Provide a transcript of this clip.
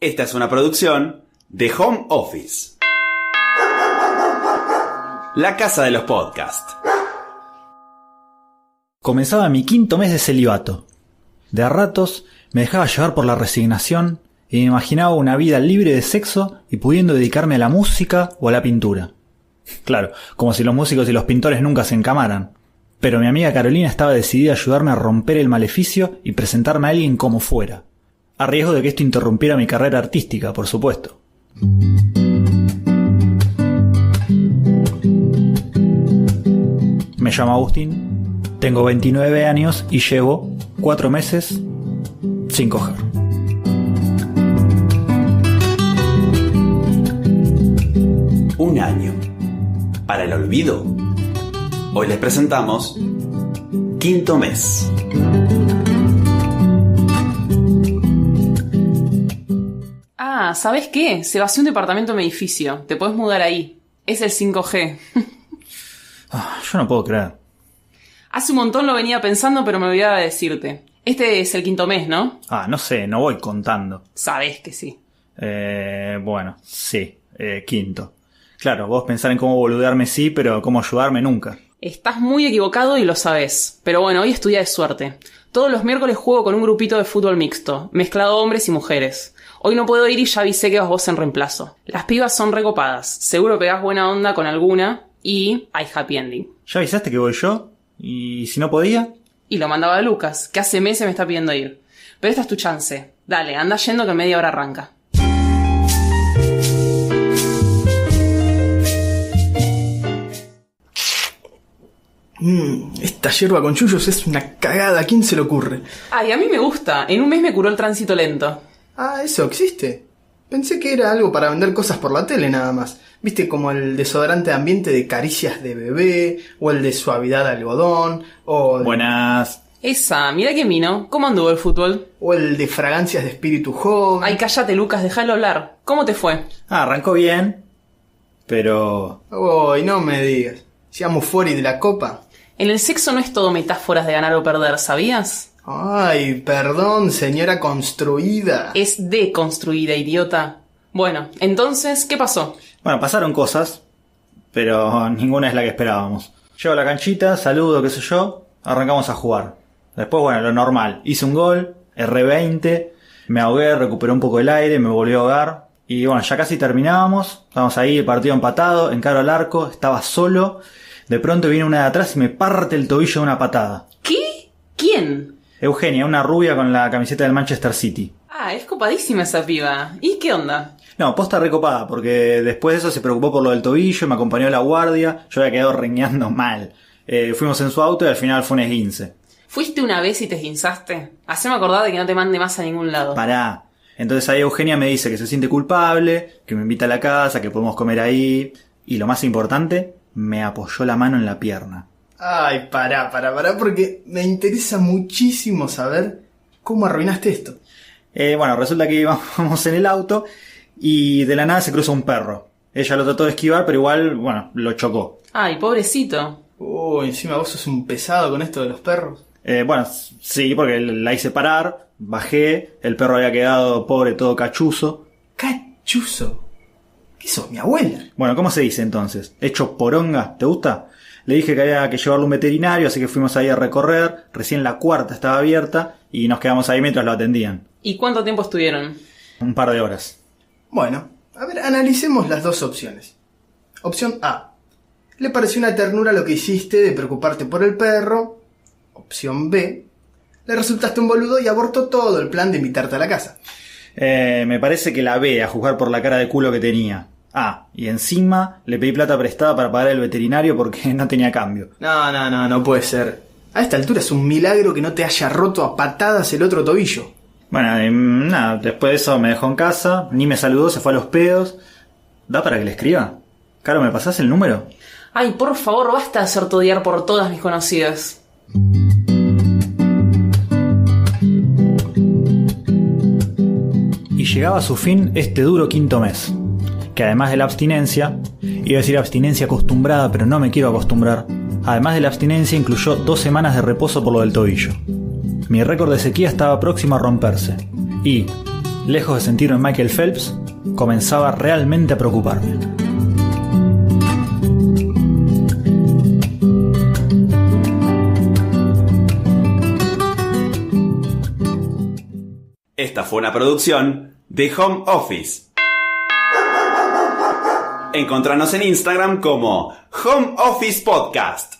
Esta es una producción de Home Office. La casa de los podcasts. Comenzaba mi quinto mes de celibato. De a ratos me dejaba llevar por la resignación y me imaginaba una vida libre de sexo y pudiendo dedicarme a la música o a la pintura. Claro, como si los músicos y los pintores nunca se encamaran. Pero mi amiga Carolina estaba decidida a ayudarme a romper el maleficio y presentarme a alguien como fuera a riesgo de que esto interrumpiera mi carrera artística, por supuesto. Me llamo Agustín, tengo 29 años y llevo 4 meses sin coger. Un año. Para el olvido. Hoy les presentamos Quinto Mes. Ah, ¿sabes qué? Se vació un departamento en mi edificio. Te puedes mudar ahí. Es el 5G. Ah, yo no puedo creer. Hace un montón lo venía pensando, pero me olvidaba de decirte. Este es el quinto mes, ¿no? Ah, no sé, no voy contando. Sabes que sí. Eh, bueno, sí, eh, quinto. Claro, vos pensar en cómo boludearme sí, pero cómo ayudarme nunca. Estás muy equivocado y lo sabes. Pero bueno, hoy es tu día de suerte. Todos los miércoles juego con un grupito de fútbol mixto, mezclado hombres y mujeres. Hoy no puedo ir y ya avisé que vas vos en reemplazo. Las pibas son recopadas. Seguro pegás buena onda con alguna y hay happy ending. ¿Ya avisaste que voy yo? ¿Y si no podía? Y lo mandaba a Lucas, que hace meses me está pidiendo ir. Pero esta es tu chance. Dale, anda yendo que en media hora arranca. Mmm, esta hierba con chullos es una cagada, ¿a quién se le ocurre? Ay, a mí me gusta. En un mes me curó el tránsito lento. Ah, eso existe. Pensé que era algo para vender cosas por la tele nada más. Viste como el desodorante de ambiente de caricias de bebé, o el de suavidad de algodón, o, Buenas. Esa, mira que vino. ¿Cómo anduvo el fútbol? o el de fragancias de espíritu joven. Ay, cállate, Lucas, déjalo hablar. ¿Cómo te fue? Ah, arrancó bien, pero... Uy, no me digas. Seamos fuera de la copa. En el sexo no es todo metáforas de ganar o perder, ¿sabías? Ay, perdón, señora construida. Es deconstruida, idiota. Bueno, entonces, ¿qué pasó? Bueno, pasaron cosas, pero ninguna es la que esperábamos. Llego a la canchita, saludo, qué sé yo, arrancamos a jugar. Después, bueno, lo normal. Hice un gol, R20, me ahogué, recuperé un poco el aire, me volví a ahogar. Y bueno, ya casi terminábamos, estábamos ahí, el partido empatado, encaro al arco, estaba solo. De pronto viene una de atrás y me parte el tobillo de una patada. ¿Qué? ¿Quién? Eugenia, una rubia con la camiseta del Manchester City. Ah, es copadísima esa piba. ¿Y qué onda? No, posta recopada, porque después de eso se preocupó por lo del tobillo, me acompañó a la guardia, yo había quedado reñando mal. Eh, fuimos en su auto y al final fue un esguince. ¿Fuiste una vez y te esguinzaste? Haceme acordar de que no te mande más a ningún lado. Pará. Entonces ahí Eugenia me dice que se siente culpable, que me invita a la casa, que podemos comer ahí. Y lo más importante, me apoyó la mano en la pierna. Ay, pará, pará, pará, porque me interesa muchísimo saber cómo arruinaste esto. Eh, bueno, resulta que íbamos en el auto y de la nada se cruza un perro. Ella lo trató de esquivar, pero igual, bueno, lo chocó. Ay, pobrecito. Uy, encima vos sos un pesado con esto de los perros. Eh, bueno, sí, porque la hice parar, bajé, el perro había quedado pobre, todo cachuzo. Cachuzo. ¿Qué sos, mi abuela? Bueno, ¿cómo se dice entonces? ¿Hecho poronga? ¿Te gusta? Le dije que había que llevarlo a un veterinario, así que fuimos ahí a recorrer. Recién la cuarta estaba abierta y nos quedamos ahí mientras lo atendían. ¿Y cuánto tiempo estuvieron? Un par de horas. Bueno, a ver, analicemos las dos opciones. Opción A. Le pareció una ternura lo que hiciste de preocuparte por el perro. Opción B. Le resultaste un boludo y abortó todo el plan de invitarte a la casa. Eh, me parece que la ve a juzgar por la cara de culo que tenía. Ah, y encima le pedí plata prestada para pagar el veterinario porque no tenía cambio. No, no, no, no puede ser. A esta altura es un milagro que no te haya roto a patadas el otro tobillo. Bueno, y, mm, nada, después de eso me dejó en casa, ni me saludó, se fue a los pedos. ¿Da para que le escriba? Caro, ¿me pasás el número? Ay, por favor, basta de hacerte odiar por todas mis conocidas. Y llegaba a su fin este duro quinto mes, que además de la abstinencia, iba a decir abstinencia acostumbrada, pero no me quiero acostumbrar, además de la abstinencia incluyó dos semanas de reposo por lo del tobillo. Mi récord de sequía estaba próximo a romperse, y, lejos de sentirme en Michael Phelps, comenzaba realmente a preocuparme. Esta fue una producción de Home Office Encontranos en Instagram como Home Office Podcast.